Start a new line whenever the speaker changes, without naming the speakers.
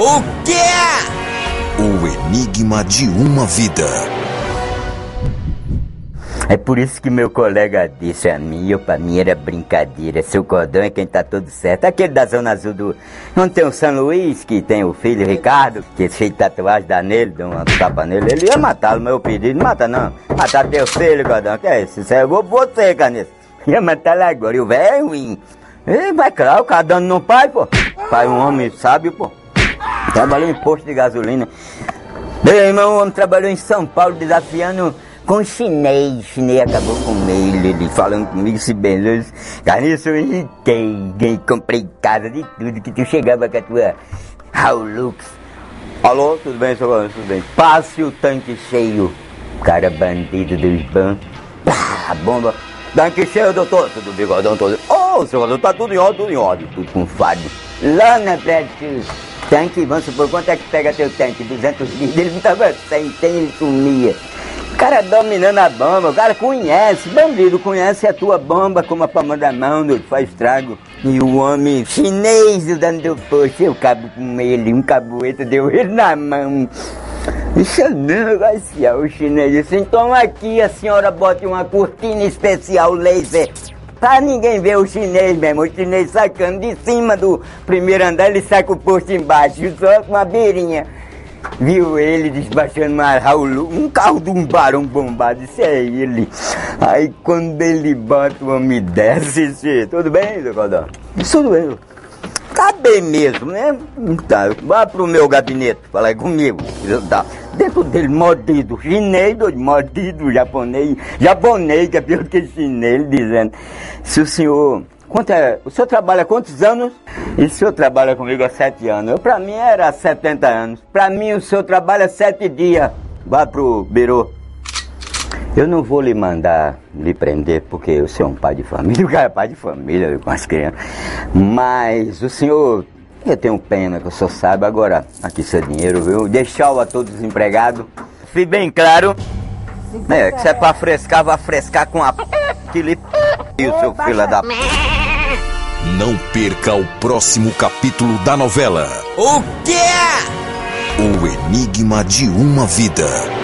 O quê?
O enigma de uma vida.
É por isso que meu colega disse a mim, eu pra mim era brincadeira. Seu cordão é quem tá tudo certo. Aquele da Zona Azul do. Não tem o São Luís, que tem o filho Ricardo, que é cheio de tatuagem dá nele, dá uma tapa nele. Ele ia matá-lo, meu pedido. Não mata não. Matar teu filho, cordão. Que é isso? Isso é você, caneta. Ia matar lá agora. E o velho é ruim. E vai claro, o cara dando no pai, pô. Pai é um homem sábio, pô. Trabalhou em posto de gasolina. Meu irmão, o homem trabalhou em São Paulo desafiando com chinês. Chinês acabou com ele, ele falando comigo se benzou. Carniço, eu irritei, ganhei, comprei casa de tudo, que tu chegava com a tua Hilux. Alô, tudo bem, senhor? Tudo bem. Passe o tanque cheio. Cara bandido dos bancos. Pá, bomba. Tanque cheio, doutor. Tudo bigodão todo. Ô, oh, senhor, tá tudo em ordem, tudo em ordem. Tudo com fado. Lá na tanque, vamos supor, quanto é que pega teu tanque? 200 litros. Ele não tava sem, sem ele sumia. O cara dominando a bomba, o cara conhece, bandido conhece a tua bomba como a palma da mão, não faz estrago. E o homem chinês dando do posto, eu cabo com ele, um cabueta deu ele na mão. Isso é negociar o chinês disse, então aqui a senhora bota uma cortina especial laser Pra ninguém ver o chinês mesmo, o chinês sacando de cima do primeiro andar, ele saca o posto embaixo, só com uma beirinha. Viu ele desbaixando uma Raul, um carro de um barão bombado, isso é ele. Aí quando ele bota o homem desce, tudo bem, Codó? Tudo bem. Tá bem mesmo, né? Tá, vá pro meu gabinete, falar comigo. Tá. Dentro dele, mordido, chinês, mordido, japonês, japonês, que é pior que chinês, dizendo, se o senhor Quanto é, o senhor trabalha há quantos anos? E o senhor trabalha comigo há sete anos. Pra mim era 70 anos. Pra mim o senhor trabalha sete dias. Vá pro birô. Eu não vou lhe mandar lhe prender, porque o senhor é um pai de família, o cara é pai de família com as crianças. Mas o senhor, eu tenho pena que o senhor saiba agora, aqui seu dinheiro, viu? Deixar-o a todos os empregados. Fique bem claro. É, que se é pra frescar, vai frescar com a aquele e o seu filho da
Não perca o próximo capítulo da novela.
O quê?
O Enigma de uma Vida.